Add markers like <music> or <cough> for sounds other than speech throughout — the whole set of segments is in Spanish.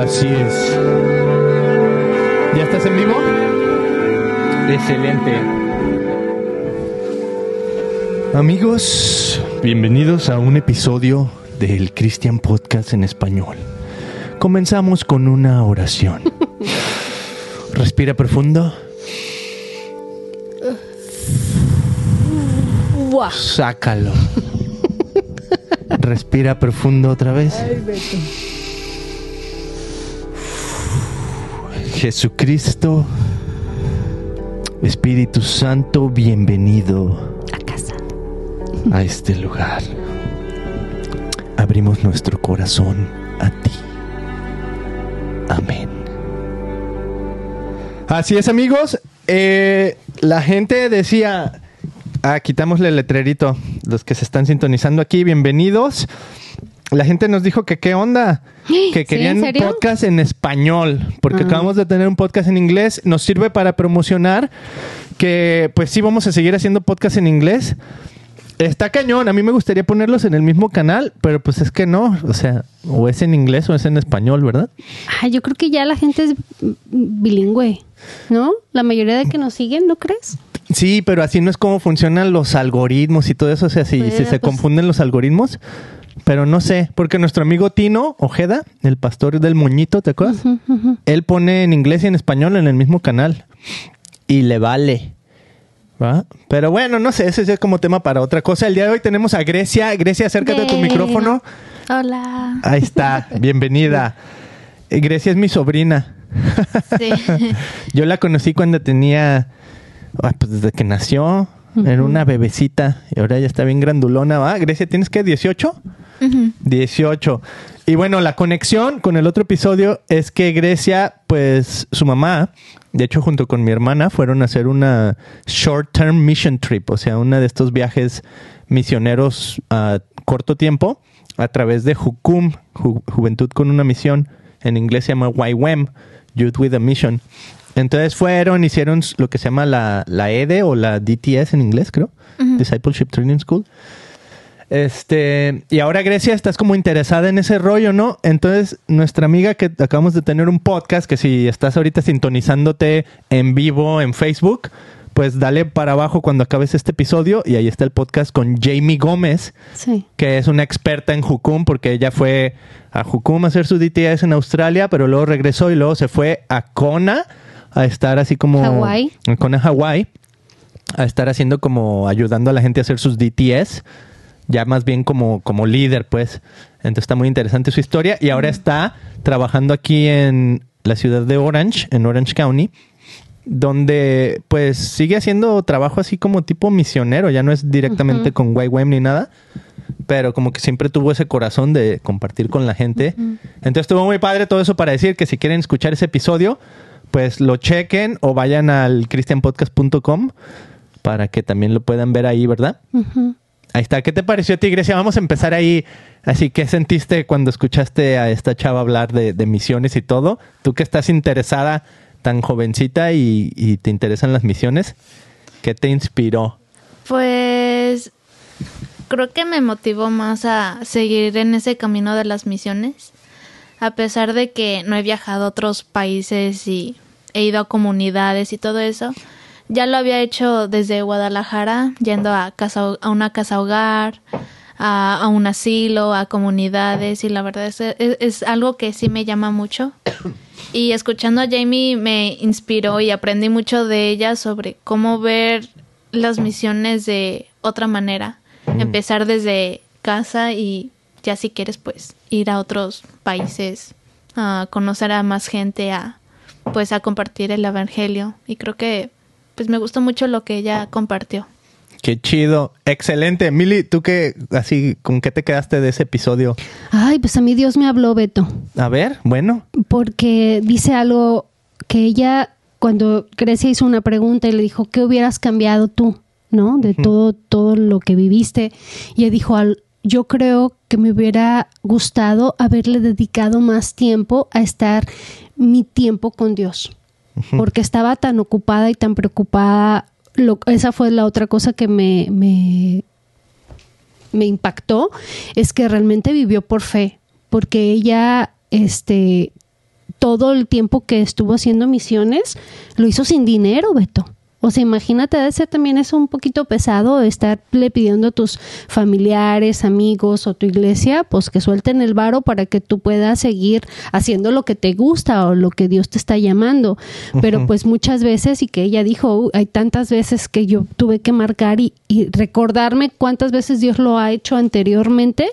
Así es. ¿Ya estás en vivo? Excelente. Amigos, bienvenidos a un episodio del Christian Podcast en español. Comenzamos con una oración. <laughs> Respira profundo. Sácalo. Respira profundo otra vez. Jesucristo, Espíritu Santo, bienvenido A casa. a este lugar. Abrimos nuestro corazón a ti. Amén. Así es, amigos. Eh, la gente decía, ah, quitámosle el letrerito. Los que se están sintonizando aquí, bienvenidos. La gente nos dijo que qué onda, <gasps> que ¿Sí? querían ¿En un serio? podcast en español, porque Ah. acabamos de tener un podcast en inglés. Nos sirve para promocionar que, pues sí, vamos a seguir haciendo podcast en inglés. Está cañón. A mí me gustaría ponerlos en el mismo canal, pero pues es que no. O sea, o es en inglés o es en español, ¿verdad? Ah, yo creo que ya la gente es bilingüe, ¿no? La mayoría de que nos siguen, ¿no crees? Sí, pero así no es como funcionan los algoritmos y todo eso. O sea, si, si se pues- confunden los algoritmos. Pero no sé, porque nuestro amigo Tino Ojeda, el pastor del moñito, ¿te acuerdas? Él pone en inglés y en español en el mismo canal. Y le vale. ¿Va? Pero bueno, no sé, ese es como tema para otra cosa. El día de hoy tenemos a Grecia. Grecia, acércate a tu micrófono. Hola. Ahí está, bienvenida. Grecia es mi sobrina. Sí. <laughs> Yo la conocí cuando tenía, ah, pues desde que nació, era una bebecita y ahora ya está bien grandulona, ¿va? Grecia, ¿tienes que 18? 18. Y bueno, la conexión con el otro episodio es que Grecia, pues su mamá, de hecho junto con mi hermana, fueron a hacer una short term mission trip, o sea, una de estos viajes misioneros a corto tiempo a través de Jukum, Ju- Juventud con una misión. En inglés se llama YWAM, Youth with a Mission. Entonces fueron, hicieron lo que se llama la, la EDE o la DTS en inglés, creo. Discipleship Training School. Este, y ahora Grecia estás como interesada en ese rollo, ¿no? Entonces, nuestra amiga que acabamos de tener un podcast, que si estás ahorita sintonizándote en vivo en Facebook, pues dale para abajo cuando acabes este episodio y ahí está el podcast con Jamie Gómez, Sí. que es una experta en Jukum, porque ella fue a Jukum a hacer su DTS en Australia, pero luego regresó y luego se fue a Kona a estar así como... Hawái. A Kona, Hawái, a estar haciendo como ayudando a la gente a hacer sus DTS, ya más bien como, como líder, pues. Entonces está muy interesante su historia y ahora está trabajando aquí en la ciudad de Orange, en Orange County, donde pues sigue haciendo trabajo así como tipo misionero, ya no es directamente con YWAM ni nada, pero como que siempre tuvo ese corazón de compartir con la gente. Entonces estuvo muy padre todo eso para decir que si quieren escuchar ese episodio, pues lo chequen o vayan al christianpodcast.com para que también lo puedan ver ahí, ¿verdad? Ahí está. ¿Qué te pareció a ti, Grecia? Vamos a empezar ahí. Así, ¿qué sentiste cuando escuchaste a esta chava hablar de, de misiones y todo? Tú que estás interesada, tan jovencita y, y te interesan las misiones, ¿qué te inspiró? Pues creo que me motivó más a seguir en ese camino de las misiones, a pesar de que no he viajado a otros países y he ido a comunidades y todo eso. Ya lo había hecho desde Guadalajara, yendo a, casa, a una casa hogar, a, a un asilo, a comunidades y la verdad es, es, es algo que sí me llama mucho. <coughs> Y escuchando a Jamie me inspiró y aprendí mucho de ella sobre cómo ver las misiones de otra manera. Empezar desde casa y ya si quieres pues ir a otros países, a conocer a más gente, a pues a compartir el evangelio. Y creo que pues me gustó mucho lo que ella compartió. Qué chido. Excelente. Mili, ¿tú qué, así, con qué te quedaste de ese episodio? Ay, pues a mí Dios me habló, Beto, A ver, bueno. porque dice algo que ella, cuando Grecia hizo una pregunta y le dijo, ¿qué hubieras cambiado tú? ¿No? De todo, todo lo que viviste. Y ella dijo, al- yo creo que me hubiera gustado haberle dedicado más tiempo a estar mi tiempo con Dios. Porque estaba tan ocupada y tan preocupada. Lo- esa fue la otra cosa que me, me, me impactó, es que realmente vivió por fe. Porque ella, este, todo el tiempo que estuvo haciendo misiones, lo hizo sin dinero, Beto. O sea, imagínate, debe ser también eso un poquito pesado, estarle pidiendo a tus familiares, amigos o tu iglesia, pues que suelten el varo para que tú puedas seguir haciendo lo que te gusta o lo que Dios te está llamando. Pero pues muchas veces, y que ella dijo, hay tantas veces que yo tuve que marcar y, y recordarme cuántas veces Dios lo ha hecho anteriormente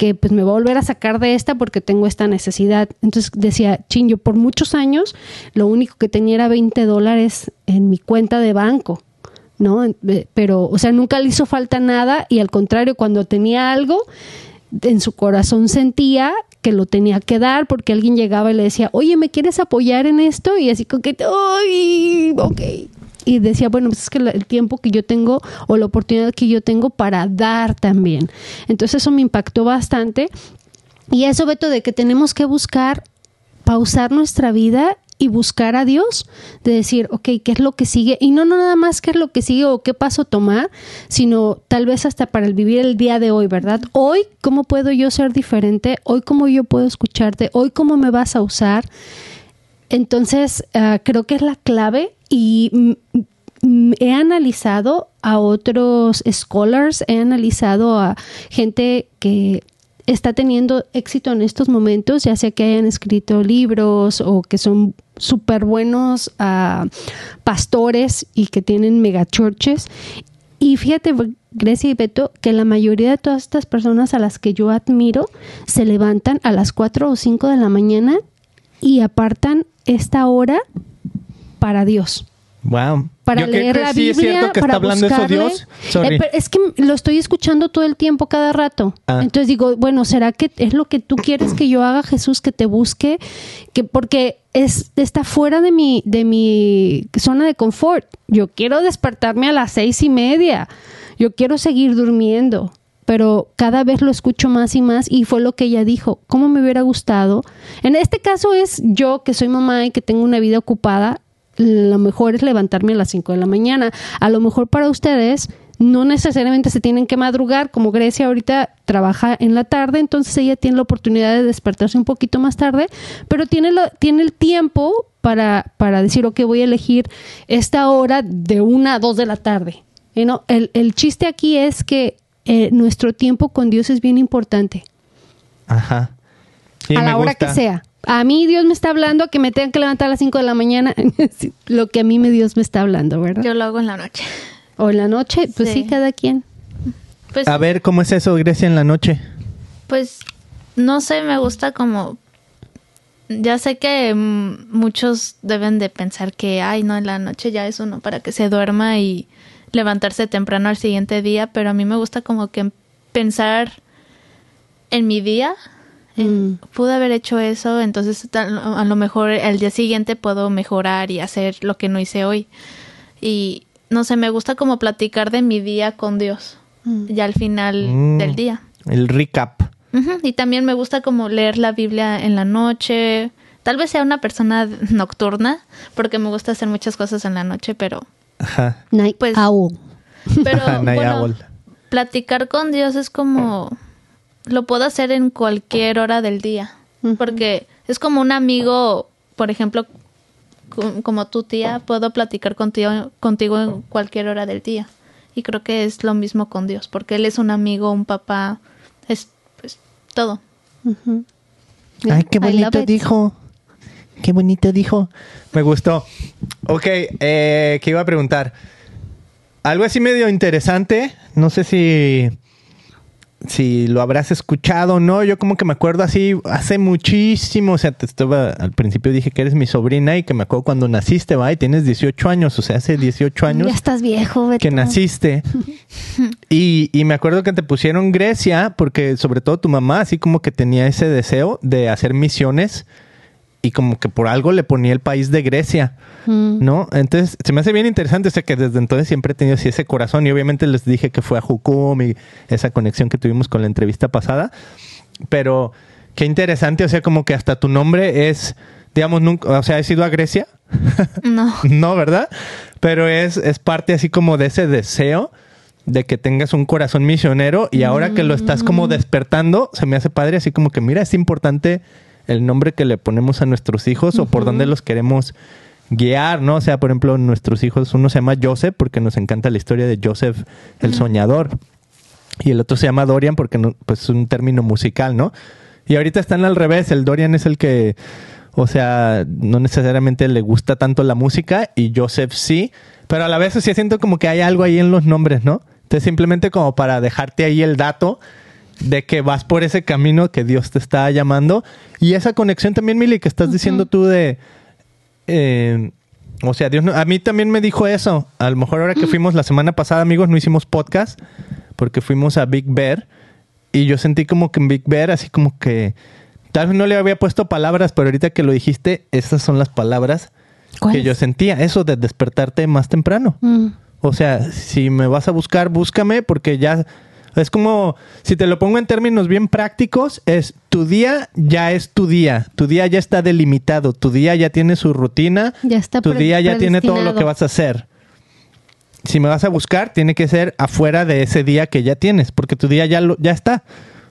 que pues me voy a volver a sacar de esta porque tengo esta necesidad. Entonces decía, chin, yo por muchos años lo único que tenía era 20 dólares en mi cuenta de banco, ¿no? Pero, o sea, nunca le hizo falta nada y al contrario, cuando tenía algo, en su corazón sentía que lo tenía que dar porque alguien llegaba y le decía, oye, ¿me quieres apoyar en esto? Y así como que, ¡ay! Ok, y decía, bueno, pues es que el tiempo que yo tengo o la oportunidad que yo tengo para dar también. Entonces eso me impactó bastante. Y eso, Beto, de que tenemos que buscar pausar nuestra vida y buscar a Dios, de decir, ok, ¿qué es lo que sigue? Y no, no nada más qué es lo que sigue o qué paso tomar, sino tal vez hasta para el vivir el día de hoy, ¿verdad? Hoy, ¿cómo puedo yo ser diferente? Hoy, ¿cómo yo puedo escucharte? Hoy, ¿cómo me vas a usar? Entonces, uh, creo que es la clave y he analizado a otros scholars, he analizado a gente que está teniendo éxito en estos momentos, ya sea que hayan escrito libros o que son súper buenos uh, pastores y que tienen megachurches. Y fíjate, Grecia y Beto, que la mayoría de todas estas personas a las que yo admiro se levantan a las 4 o 5 de la mañana y apartan esta hora para Dios. Wow. Para Yo leer creo que la sí Biblia, es cierto que para está hablando eso buscarle. Dios. Sorry. Eh, es que lo estoy escuchando todo el tiempo, cada rato. Ah. Entonces digo, bueno, ¿será que es lo que tú quieres que yo haga, Jesús, que te busque? Que porque es está fuera de mi de mi zona de confort. Yo quiero despertarme a las seis y media. Yo quiero seguir durmiendo. Pero cada vez lo escucho más y más y fue lo que ella dijo. ¿Cómo me hubiera gustado? En este caso es yo que soy mamá y que tengo una vida ocupada. Lo mejor es levantarme a las 5 de la mañana. A lo mejor para ustedes no necesariamente se tienen que madrugar, como Grecia ahorita trabaja en la tarde, entonces ella tiene la oportunidad de despertarse un poquito más tarde, pero tiene, lo, tiene el tiempo para, para decir, ok, voy a elegir esta hora de una a dos de la tarde. Know, el, el chiste aquí es que eh, nuestro tiempo con Dios es bien importante, Ajá. Sí, a me la hora gusta. que sea. A mí Dios me está hablando que me tengan que levantar a las 5 de la mañana, <laughs> lo que a mí me Dios me está hablando, ¿verdad? Yo lo hago en la noche. O en la noche, pues sí, Sí. cada quien. Pues, A ver, ¿cómo es eso, Grecia, en la noche? pues, no sé, me gusta como... Ya sé que muchos deben de pensar que, ay, no, en la noche ya es uno para que se duerma y levantarse temprano al siguiente día, pero a mí me gusta como que pensar en mi día. Mm. Pude haber hecho eso, entonces a lo mejor el día siguiente puedo mejorar y hacer lo que no hice hoy. Y no sé, me gusta como platicar de mi día con Dios, ya al final Mm. del día. El recap. Y también me gusta como leer la Biblia en la noche. Tal vez sea una persona nocturna, porque me gusta hacer muchas cosas en la noche, pero, Ajá. Night Pues- owl. pero Ajá, <laughs> Night bueno, Owl. platicar con Dios es como lo puedo hacer en cualquier hora del día, porque es como un amigo, por ejemplo, co- como tu tía, puedo platicar contigo, contigo en cualquier hora del día. Y creo que es lo mismo con Dios, porque Él es un amigo, un papá, es pues, todo. Ay, qué bonito it. dijo. Qué bonito dijo. Me gustó. Ok, eh, ¿qué iba a preguntar? Algo así medio interesante. No sé si, si lo habrás escuchado no. Yo como que me acuerdo así hace muchísimo. O sea, te estaba, al principio dije que eres mi sobrina y que me acuerdo cuando naciste, va, y tienes 18 años. O sea, hace 18 años Ya estás viejo, Beto. que naciste. <laughs> Y, y me acuerdo que te pusieron Grecia porque sobre todo tu mamá así como que tenía ese deseo de hacer misiones y como que por algo le ponía el país de Grecia, Mm. ¿no? Entonces se me hace bien interesante, o sea que desde entonces siempre he tenido así ese corazón y obviamente les dije que fue a Jucum y esa conexión que tuvimos con la entrevista pasada, pero qué interesante, o sea como que hasta tu nombre es, digamos, nunca, o sea, ¿has ido a Grecia? <laughs> No. <laughs> No, ¿verdad? Pero es, es parte así como de ese deseo de que tengas un corazón misionero y ahora que lo estás como despertando, se me hace padre así como que mira, es importante el nombre que le ponemos a nuestros hijos o por dónde los queremos guiar, ¿no? O sea, por ejemplo, nuestros hijos, uno se llama Joseph porque nos encanta la historia de Joseph el soñador. Y el otro se llama Dorian porque no, pues es un término musical, ¿no? Y ahorita están al revés, el Dorian es el que, o sea, no necesariamente le gusta tanto la música y Joseph sí, pero a la vez sí siento como que hay algo ahí en los nombres, ¿no? Entonces simplemente como para dejarte ahí el dato de que vas por ese camino que Dios te está llamando. Y esa conexión también, Mili, que estás diciendo tú de... eh, o sea, Dios no- a mí también me dijo eso. A lo mejor ahora que fuimos la semana pasada, amigos, no hicimos podcast porque fuimos a Big Bear y yo sentí como que en Big Bear, así como que tal vez no le había puesto palabras, pero ahorita que lo dijiste, esas son las palabras que yo sentía. Eso de despertarte más temprano. Mm. O sea, si me vas a buscar, búscame porque ya es como, si te lo pongo en términos bien prácticos, es tu día ya es tu día, tu día ya está delimitado, tu día ya tiene su rutina, Ya está tu día ya tiene todo lo que vas a hacer. Si me vas a buscar, tiene que ser afuera de ese día que ya tienes, porque tu día ya, lo, ya está.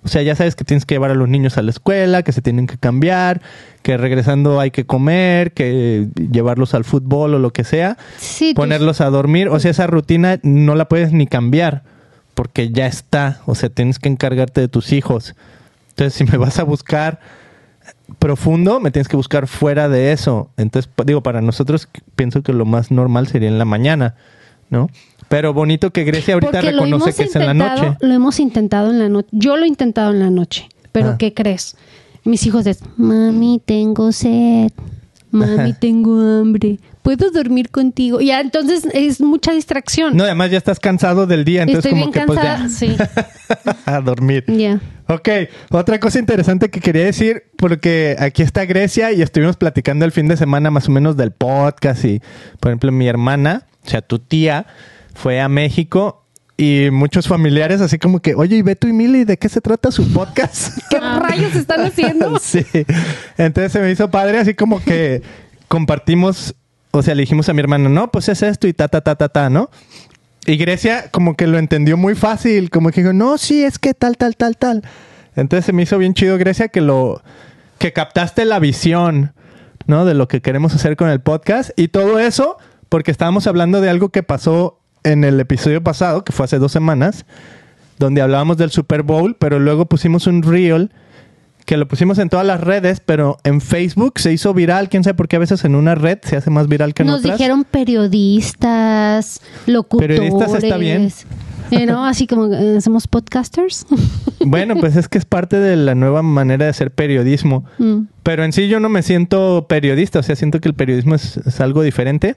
O sea, ya sabes que tienes que llevar a los niños a la escuela, que se tienen que cambiar, que regresando hay que comer, que llevarlos al fútbol o lo que sea Sí, ponerlos a dormir. O sea, esa rutina no la puedes ni cambiar porque ya está. O sea, tienes que encargarte de tus hijos. Entonces, si me vas a buscar profundo, me tienes que buscar fuera de eso. Entonces, digo, para nosotros pienso que lo más normal sería en la mañana, ¿no? Pero bonito que Grecia ahorita Porque reconoce que es en la noche. Lo hemos intentado en la noche. Yo lo he intentado en la noche. Pero Ah. ¿qué crees? Mis hijos es, mami, tengo sed. Mami, tengo hambre. ¿Puedo dormir contigo? Ya, entonces es mucha distracción. No, además ya estás cansado del día, entonces Estoy como bien que cansada. pues Sí. ya <laughs> a dormir. Ya. Ok, otra cosa interesante que quería decir, porque aquí está Grecia y estuvimos platicando el fin de semana más o menos del podcast y, por ejemplo, mi hermana, o sea, tu tía, fue a México y muchos familiares así como que, oye, y Beto y Mili, ¿de qué se trata su podcast? <laughs> ¿Qué rayos están haciendo? <laughs> sí. Entonces se me hizo padre así como que compartimos, o sea, le dijimos a mi hermana, no, pues es esto y ta, ta, ta, ta, ta, ¿no? Y Grecia como que lo entendió muy fácil, como que dijo, no, sí, es que tal, tal, tal, tal. Entonces se me hizo bien chido, Grecia, que lo, que captaste la visión, ¿no? De lo que queremos hacer con el podcast y todo eso porque estábamos hablando de algo que pasó en el episodio pasado, que fue hace dos semanas, donde hablábamos del Super Bowl, pero luego pusimos un reel que lo pusimos en todas las redes, pero en Facebook se hizo viral. Quién sabe por qué a veces en una red se hace más viral que en Nos otras. dijeron periodistas, locutores. Periodistas está bien. <laughs> Eh, ¿no? Así como eh, somos podcasters. <laughs> Bueno, pues es que es parte de la nueva manera de hacer periodismo. Mm. Pero en sí yo no me siento periodista, o sea, siento que el periodismo es, es algo diferente.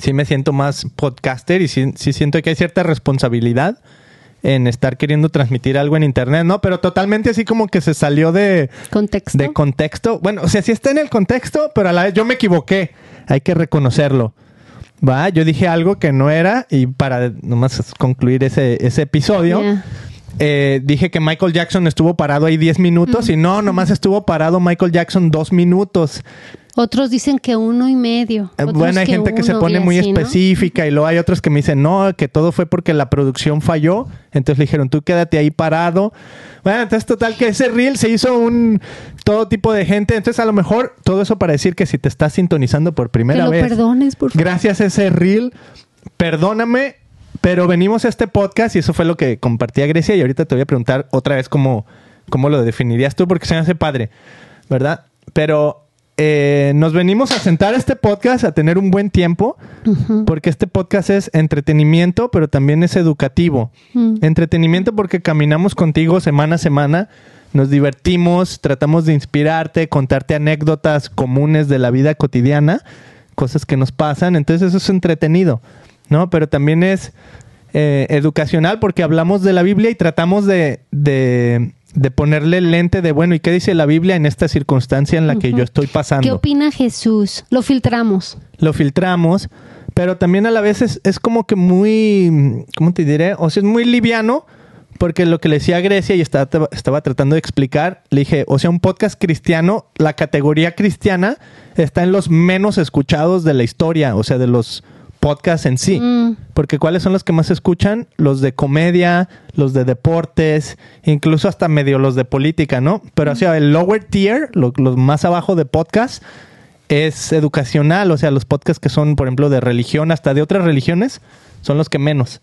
Sí me siento más podcaster y sí, sí siento que hay cierta responsabilidad en estar queriendo transmitir algo en internet, ¿no? Pero totalmente así como que se salió de, Contexto. de contexto. Bueno, o sea, sí está en el contexto, pero a la vez yo me equivoqué. Hay que reconocerlo. Va, yo dije algo que no era y para nomás concluir ese, ese episodio, eh, dije que Michael Jackson estuvo parado ahí 10 minutos y no, nomás estuvo parado Michael Jackson dos minutos. Otros dicen que uno y medio. Eh, otros Bueno, hay gente que se pone muy así, ¿no? específica y luego hay otros que me dicen, no, que todo fue porque la producción falló. Entonces le dijeron, tú quédate ahí parado. Bueno, entonces total que ese reel se hizo un todo tipo de gente. Entonces a lo mejor todo eso para decir que si te estás sintonizando por Que primera lo vez, perdones, por favor. gracias a ese reel, perdóname, pero venimos a este podcast y eso fue lo que compartí a Grecia y ahorita te voy a preguntar otra vez cómo, cómo lo definirías tú porque se me hace padre, ¿verdad? Pero eh, nos venimos a sentar a este podcast a tener un buen tiempo porque este podcast es entretenimiento, pero también es educativo. Mm. Entretenimiento porque caminamos contigo semana a semana, nos divertimos, tratamos de inspirarte, contarte anécdotas comunes de la vida cotidiana, cosas que nos pasan, entonces eso es entretenido, ¿no? Pero también es eh, educacional porque hablamos de la Biblia y tratamos de, de, de ponerle el lente de, bueno, ¿y qué dice la Biblia en esta circunstancia en la que yo estoy pasando? ¿Qué opina Jesús? Lo filtramos. lo filtramos, pero también a la vez es, es como que muy, ¿cómo te diré? O sea, es muy liviano, porque lo que le decía a Grecia y estaba, estaba tratando de explicar, le dije, o sea, un podcast cristiano, la categoría cristiana está en los menos escuchados de la historia, o sea, de los podcast en sí. Mm. Porque ¿cuáles son los que más se escuchan? Los de comedia, los de deportes, incluso hasta medio los de política, ¿no? Pero o sea, el lower tier, lo- los más abajo de podcast, es educacional. O sea, los podcasts que son, por ejemplo, de religión, hasta de otras religiones, son los que menos.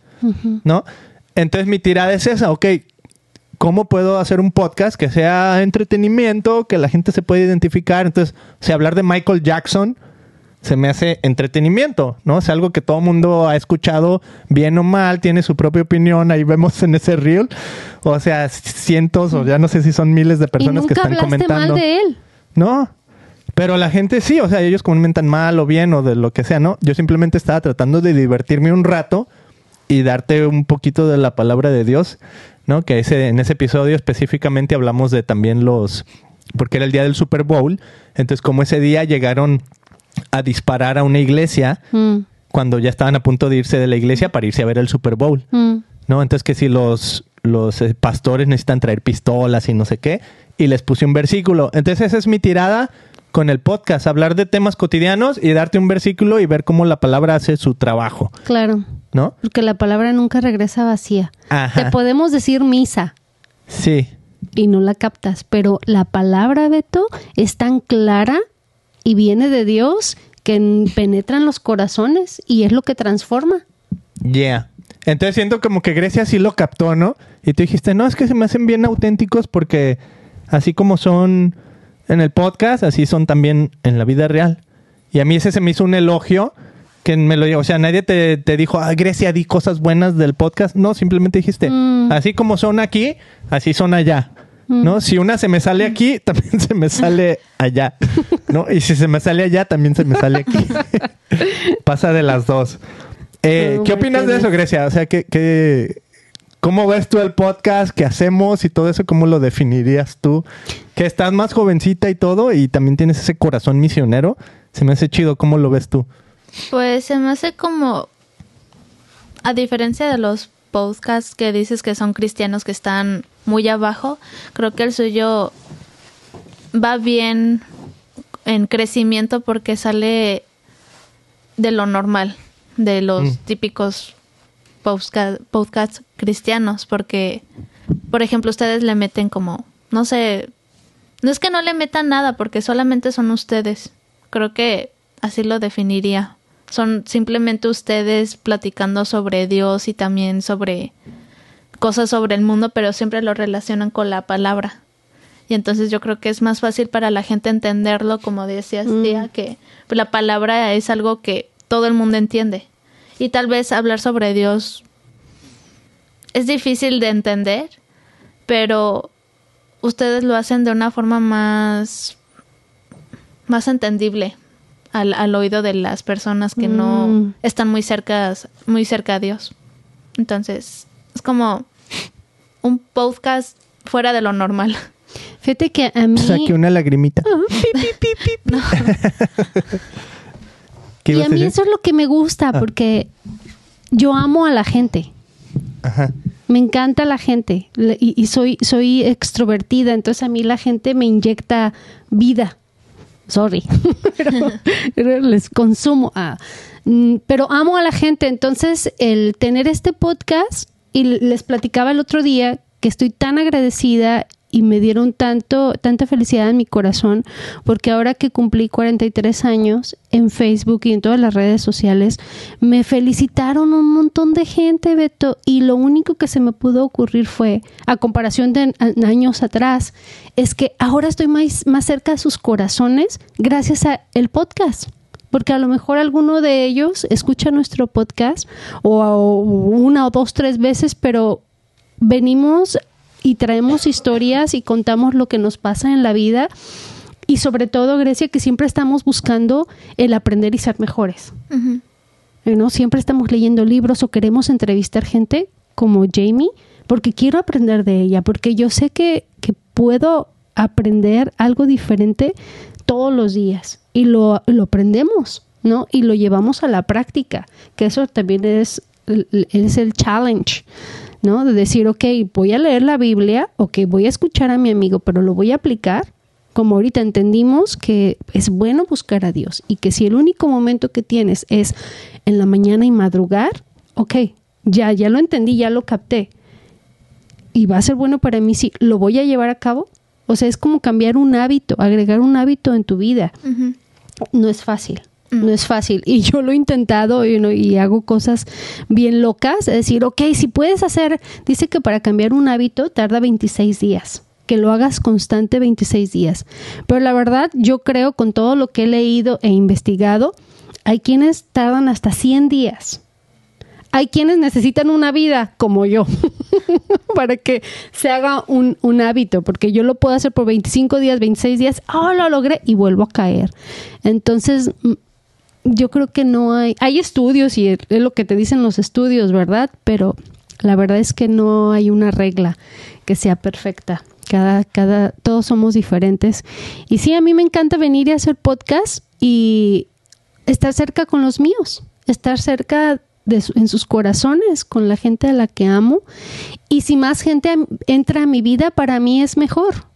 ¿no? Entonces mi tirada es esa, ok. ¿Cómo puedo hacer un podcast que sea entretenimiento, que la gente se pueda identificar? Entonces, o sea, hablar de Michael Jackson se me hace entretenimiento, ¿no? Es algo que todo el mundo ha escuchado, bien o mal, tiene su propia opinión, ahí vemos en ese reel. O sea, cientos o ya no sé si son miles de Y personas nunca que están comentando. mal de él. No, pero la gente sí, o sea, ellos comentan mal o bien o de lo que sea, ¿no? Yo simplemente estaba tratando de divertirme un rato y darte un poquito de la palabra de Dios, ¿no? Que ese, en ese episodio específicamente hablamos de también los, porque era el día del Super Bowl, entonces como ese día llegaron a disparar a una iglesia Mm, cuando ya estaban a punto de irse de la iglesia para irse a ver el Super Bowl. mm. ¿no? Entonces que si los, los eh, pastores necesitan traer pistolas y no sé qué, y les puse un versículo. Entonces esa es mi tirada con el podcast, hablar de temas cotidianos y darte un versículo y ver cómo la palabra hace su trabajo, Claro, ¿no? porque la palabra nunca regresa vacía. Ajá. Te podemos decir misa Sí, y no la captas, pero la palabra, Beto, es tan clara y viene de Dios que n- penetra en los corazones y es lo que transforma. yeah. Entonces siento como que Grecia sí lo captó, ¿no? Y tú dijiste, no, es que se me hacen bien auténticos porque así como son en el podcast, así son también en la vida real. Y a mí ese se me hizo un elogio que me lo o sea, nadie te, te dijo, ah, Grecia, di cosas buenas del podcast. No, simplemente dijiste, Mm. así como son aquí, así son allá. ¿No? Si una se me sale aquí, también se me sale allá. ¿No? Y si se me sale allá, también se me sale aquí. <laughs> Pasa de las dos. Eh, ¿Qué opinas de eso, Grecia? O sea, ¿qué, qué, ¿cómo ves tú el podcast? ¿Qué hacemos y todo eso? ¿Cómo lo definirías tú? Que estás más jovencita y todo y también tienes ese corazón misionero. Se me hace chido. ¿Cómo lo ves tú? Pues se me hace como, a diferencia de los podcasts que dices que son cristianos que están muy abajo, creo que el suyo va bien en crecimiento porque sale de lo normal, de los Mm. típicos podca- podcasts cristianos, porque, por ejemplo, ustedes le meten como, no sé, no es que no le metan nada, porque solamente son ustedes. Creo que así lo definiría. Son simplemente ustedes platicando sobre Dios y también sobre cosas sobre el mundo, pero siempre lo relacionan con la palabra. Y entonces yo creo que es más fácil para la gente entenderlo, como decías, Mm. tía, que la palabra es algo que todo el mundo entiende. Y tal vez hablar sobre Dios es difícil de entender, pero ustedes lo hacen de una forma más más entendible al, al oído de las personas que no Mm. están muy cerca muy cerca a Dios. Entonces, es como un podcast fuera de lo normal. Fíjate que a mí... <laughs> Saqué una lagrimita. <laughs> <laughs> ¿Qué Y a mí eso es lo que me gusta Ah. porque yo amo a la gente. Ajá. Me encanta la gente y, y soy, soy extrovertida, entonces a mí la gente me inyecta vida. Sorry, <laughs> pero, les consumo. Ah, pero amo a la gente, entonces el tener este podcast y les platicaba el otro día que estoy tan agradecida y me dieron tanto tanta felicidad en mi corazón porque ahora que cumplí 43 años en Facebook y en todas las redes sociales me felicitaron un montón de gente Beto y lo único que se me pudo ocurrir fue a comparación de años atrás es que ahora estoy más, más cerca de sus corazones gracias a el podcast porque a lo mejor alguno de ellos escucha nuestro podcast o, o una o dos tres veces pero venimos y traemos historias y contamos lo que nos pasa en la vida y sobre todo Grecia que siempre estamos buscando el aprender y ser mejores. ¿no? Siempre estamos leyendo libros o queremos entrevistar gente como Jamie porque quiero aprender de ella, porque yo sé que, que puedo aprender algo diferente todos los días y lo, lo aprendemos, ¿no? Y lo llevamos a la práctica, que eso también es, es el challenge, ¿no? De decir, ok, voy a leer la Biblia, ok, voy a escuchar a mi amigo, pero lo voy a aplicar como ahorita entendimos que es bueno buscar a Dios y que si el único momento que tienes es en la mañana y madrugar, ok, ya, ya lo entendí, ya lo capté. Y va a ser bueno para mí si lo voy a llevar a cabo. O sea, es como cambiar un hábito, agregar un hábito en tu vida. No es fácil. No es fácil. Y yo lo he intentado y, y hago cosas bien locas. Es decir, ok, si puedes hacer, dice que para cambiar un hábito tarda 26 días que lo hagas constante 26 días. Pero la verdad, yo creo con todo lo que he leído e investigado, hay quienes tardan hasta 100 días. Hay quienes necesitan una vida como yo <laughs> para que se haga un, un, hábito, porque yo lo puedo hacer por 25 días, 26 días, oh, lo logré y vuelvo a caer. Entonces, mm, yo creo que no hay, hay estudios y es lo que te dicen los estudios, ¿verdad? Pero la verdad es que no hay una regla que sea perfecta. Cada, cada, todos somos diferentes. Y sí, a mí me encanta venir y hacer podcast y estar cerca con los míos, estar cerca de en sus corazones, con la gente a la que amo. Y si más gente entra a mi vida, para mí es mejor.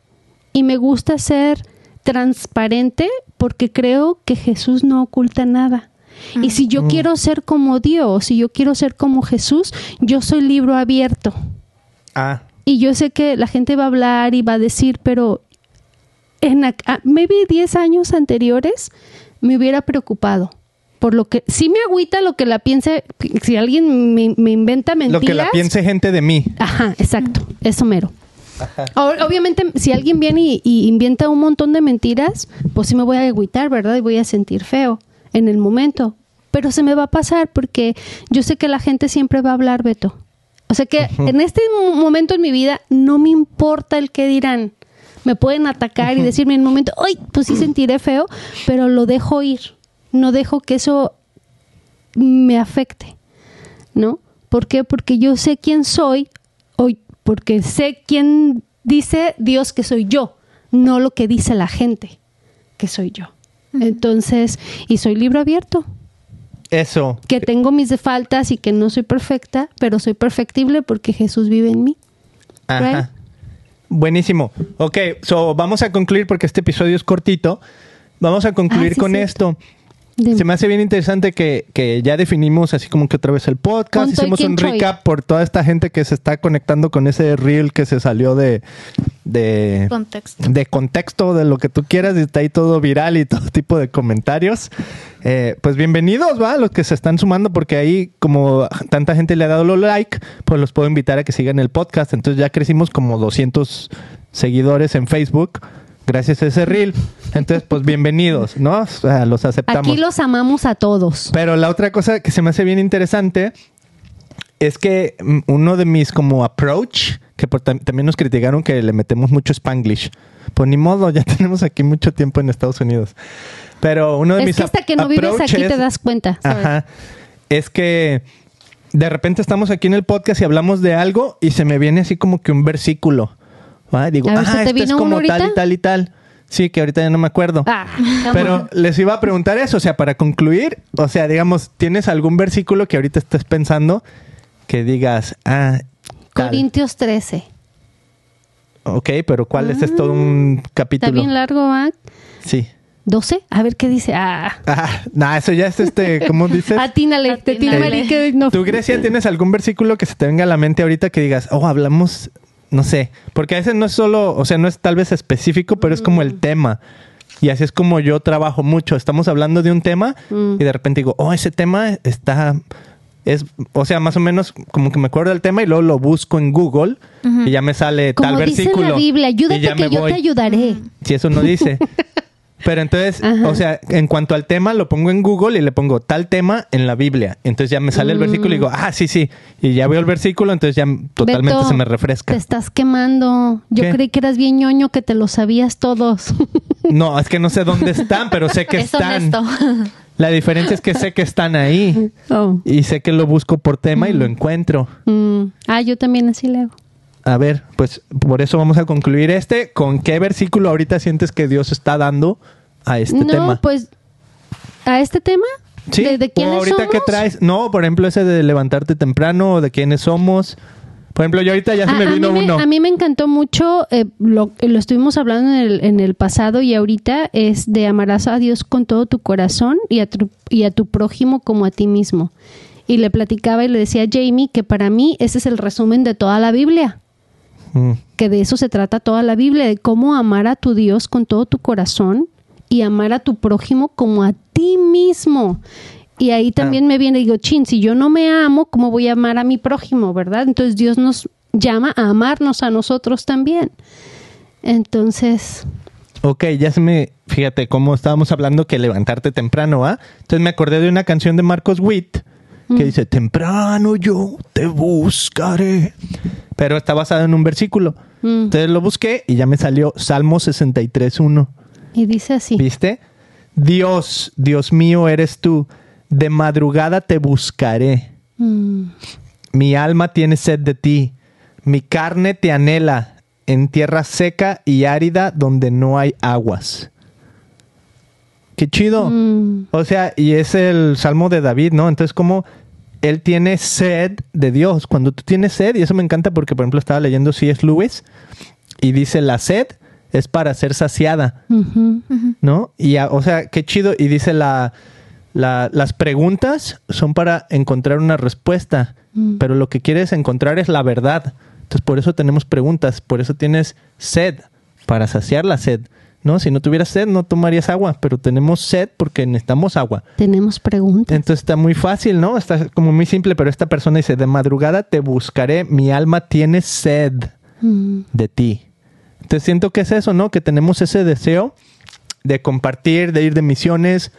Y me gusta ser transparente porque creo que Jesús no oculta nada. Y si yo mm. quiero ser como Dios, si yo quiero ser como Jesús, yo soy libro abierto. Ah. Y yo sé que la gente va a hablar y va a decir, pero en maybe 10 años anteriores me hubiera preocupado. Por lo que sí me agüita lo que la piense, si alguien me, inventa mentiras. Lo que la piense gente de mí. Ajá, exacto, eso mero. Obviamente, si alguien viene y, y, inventa un montón de mentiras, pues sí me voy a agüitar, ¿verdad? Y voy a sentir feo en el momento. Pero se me va a pasar porque yo sé que la gente siempre va a hablar, Beto. O sea que en este momento en mi vida no me importa el que dirán. Me pueden atacar y decirme en un momento, ¡ay! Pues sí sentiré feo, pero lo dejo ir. No dejo que eso me afecte. ¿No? ¿Por qué? Porque yo sé quién soy, o porque sé quién dice Dios que soy yo, no lo que dice la gente que soy yo. Entonces, y soy libro abierto. Eso. Que tengo mis faltas y que no soy perfecta, pero soy perfectible porque Jesús vive en mí. Ajá. Buenísimo. Ok, so vamos a concluir porque este episodio es cortito. Vamos a concluir ah, con esto. Se me hace bien interesante que, ya definimos así como que otra vez el podcast, hicimos un recap por toda esta gente que se está conectando con ese reel que se salió de, de contexto. de contexto, de lo que tú quieras, y está ahí todo viral y <laughs> todo tipo de comentarios. Eh, pues bienvenidos, va, los que se están sumando, porque ahí como tanta gente le ha dado los like, pues los puedo invitar a que sigan el podcast. Entonces ya crecimos como 200 seguidores en Facebook gracias a ese reel. Entonces, pues bienvenidos, ¿no? O sea, los aceptamos. Aquí los amamos a todos. Pero la otra cosa que se me hace bien interesante es que mm, uno de mis como approach, que también nos criticaron que le metemos mucho spanglish. Pues ni modo, ya <laughs> tenemos aquí mucho tiempo en Estados Unidos. Pero uno de es mis que hasta que no vives aquí te das cuenta. Ajá. Es que de repente estamos aquí en el podcast y hablamos de algo y se me viene así como que un versículo. Digo, ah, esto es como tal y tal y tal. Sí, que ahorita ya no me acuerdo. Ah, Pero les iba a preguntar eso, o sea, para concluir, o sea, digamos, ¿tienes algún versículo que ahorita estés pensando que digas, ah, Corintios 13. Ok, pero ¿cuál es? Es todo un ah, capítulo. Está bien largo, ¿ah? Sí. ¿12? A ver qué dice. Ah. <laughs> ah no, eso ya es este, ¿cómo dices? Atínale, Atínale. No. ¿Tú, Grecia, tienes algún versículo que se te venga a la mente ahorita que digas, oh, hablamos no sé, porque a veces no es solo, o sea, no es tal vez específico, pero es como el mm. tema. Y así es como yo trabajo mucho. Estamos hablando de un tema mm. y de repente digo, oh, ese tema está, es, o sea, más o menos como que me acuerdo del tema y luego lo busco en Google y ya me sale tal versículo. Dice la Biblia, ayúdate que yo te ayudaré. Si eso no dice. <laughs> Pero entonces, o sea, en cuanto al tema, lo pongo en Google y le pongo tal tema en la Biblia. Entonces ya me sale el mm. versículo y digo, ah, sí, sí. Y ya veo el versículo, entonces ya totalmente se me refresca. Te estás quemando. Yo creí que eras bien ñoño, que te lo sabías todos. <laughs> No, es que no sé dónde están, pero sé que <laughs> es están. La diferencia es que sé que están ahí. Oh. Y sé que lo busco por tema y lo encuentro. Mm. Ah, yo también así le hago. A ver, pues por eso vamos a concluir este. ¿Con qué versículo ahorita sientes que Dios está dando a este tema? No, pues a este tema. Sí, ¿De, quiénes ahorita que traes, no, por ejemplo ese de levantarte temprano o de quiénes somos. Por ejemplo, yo ahorita ya se A- me vino uno. a mí me encantó mucho, eh, lo, lo estuvimos hablando en el, en el pasado y ahorita, es de amarás a Dios con todo tu corazón y a tu, y a tu prójimo como a ti mismo. Y le platicaba y le decía a Jamie que para mí ese es el resumen de toda la Biblia, Mm. que de eso se trata toda la Biblia, de cómo amar a tu Dios con todo tu corazón y amar a tu prójimo como a ti mismo. Y ahí también me viene, digo, chin, si yo no me amo, ¿cómo voy a amar a mi prójimo, verdad? Entonces Dios nos llama a amarnos a nosotros también. Entonces, Ok, ya se me. Fíjate cómo estábamos hablando que levantarte temprano, ¿ah? Entonces me acordé de una canción de Marcos Witt que dice: Temprano yo te buscaré. Pero está basada en un versículo. mm, Entonces lo busqué y ya me salió Salmo 63.1. y dice así. ¿Viste? Dios, Dios mío eres tú. De madrugada te buscaré. Mm, Mi alma tiene sed de ti. Mi carne te anhela en tierra seca y árida donde no hay aguas. Qué chido. mm, O sea, y es el salmo de David, ¿no? Entonces, como él tiene sed de Dios. Cuando tú tienes sed, y eso me encanta porque, por ejemplo, estaba leyendo C.S. Lewis y dice: La sed es para ser saciada. ¿no? Y, a- o sea, qué chido. Y dice la, la- las preguntas son para encontrar una respuesta, Mm. pero lo que quieres encontrar es la verdad. Entonces, por eso tenemos preguntas, por eso tienes sed, para saciar la sed. ¿No? Si no tuvieras sed, no tomarías agua, pero tenemos sed porque necesitamos agua. Tenemos preguntas. Entonces está muy fácil, ¿no? Está como muy simple, pero esta persona dice, de madrugada te buscaré, mi alma tiene sed Mm, de ti. Entonces siento que es eso, ¿no? Que tenemos ese deseo de compartir, de ir de misiones,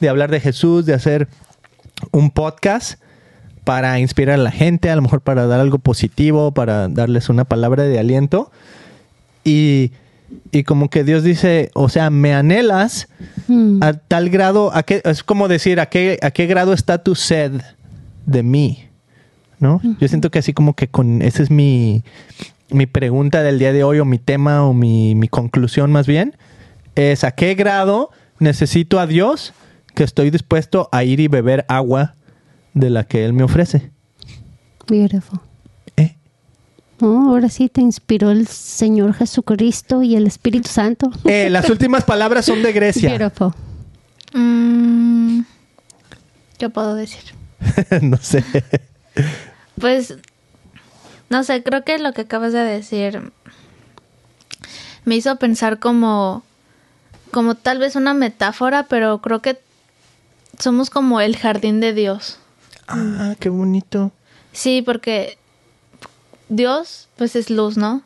de hablar de Jesús, de hacer un podcast para inspirar a la gente, a lo mejor para dar algo positivo, para darles una palabra de aliento. Y, y como que Dios dice, o sea, me anhelas mm, a tal grado, a qué, es como decir, ¿a qué, a qué grado está tu sed de mí? ¿No? Yo siento que así como que con, esa es mi, mi pregunta del día de hoy o mi tema o mi, mi conclusión más bien, es a qué grado necesito a Dios que estoy dispuesto a ir y beber agua de la que Él me ofrece. beautiful. Ahora sí te inspiró el Señor Jesucristo y el Espíritu Santo. Eh, las últimas palabras son de Grecia. Beautiful. Mm, ¿Qué puedo decir? <laughs> no sé. Pues, no sé, creo que lo que acabas de decir me hizo pensar como, como tal vez una metáfora, pero creo que somos como el jardín de Dios. Ah, qué bonito. Sí, porque Dios, pues es luz, ¿no?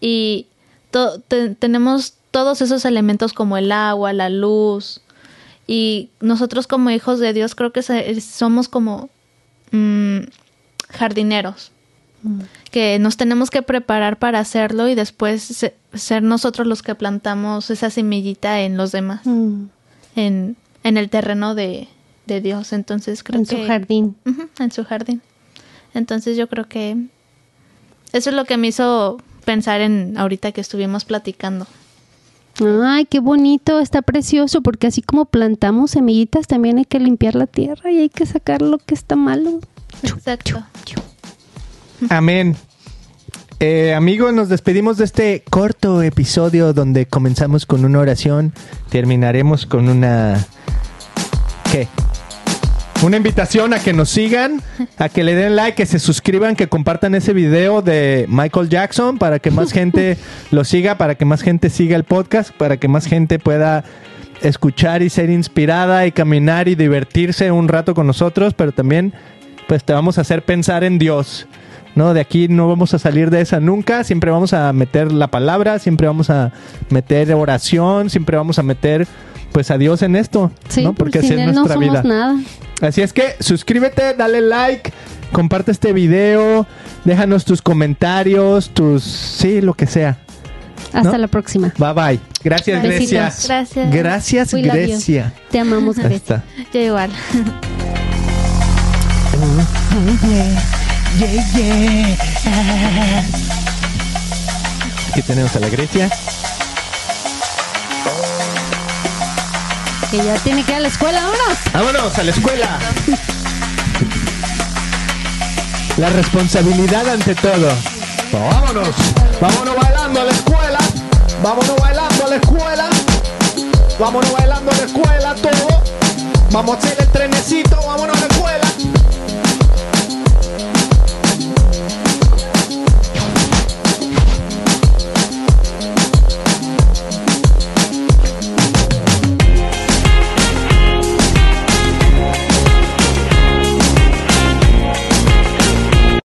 Y to- te- tenemos todos esos elementos como el agua, la luz. Y nosotros como hijos de Dios creo que somos como mm, jardineros. Que nos tenemos que preparar para hacerlo y después se- ser nosotros los que plantamos esa semillita en los demás, Mm, en, en el terreno de, de Dios. Entonces creo en su que... jardín. Ujú, en su jardín. Entonces yo creo que eso es lo que me hizo pensar en ahorita que estuvimos platicando. Ay, qué bonito, está precioso, porque así como plantamos semillitas, también hay que limpiar la tierra y hay que sacar lo que está malo. Exacto. Amén. Eh, amigos, nos despedimos de este corto episodio donde comenzamos con una oración, terminaremos con una... ¿Qué? Una invitación a que nos sigan, a que le den like, que se suscriban, que compartan ese video de Michael Jackson para que más gente <laughs> lo siga, para que más gente siga el podcast, para que más gente pueda escuchar y ser inspirada y caminar y divertirse un rato con nosotros, pero también pues te vamos a hacer pensar en Dios. No, de aquí no vamos a salir de esa nunca, siempre vamos a meter la palabra, siempre vamos a meter oración, siempre vamos a meter pues a Dios en esto, Sí, ¿no? Porque sin así es no nuestra somos vida. nada. Así es que suscríbete, dale like, comparte este video, déjanos tus comentarios, tus sí, lo que sea. Hasta ¿No? la próxima. Bye bye. Gracias, Besitos. Grecia. Gracias. Gracias, We you. Grecia. Te amamos, Grecia. Yo igual. Aquí tenemos a la Grecia. Que ya tiene que ir a la escuela, vámonos. Vámonos a la escuela. La responsabilidad ante todo. Vámonos, vámonos bailando a la escuela, vámonos bailando a la escuela, vámonos bailando a la escuela todo. Vamos a hacer el trenecito, vámonos a la escuela.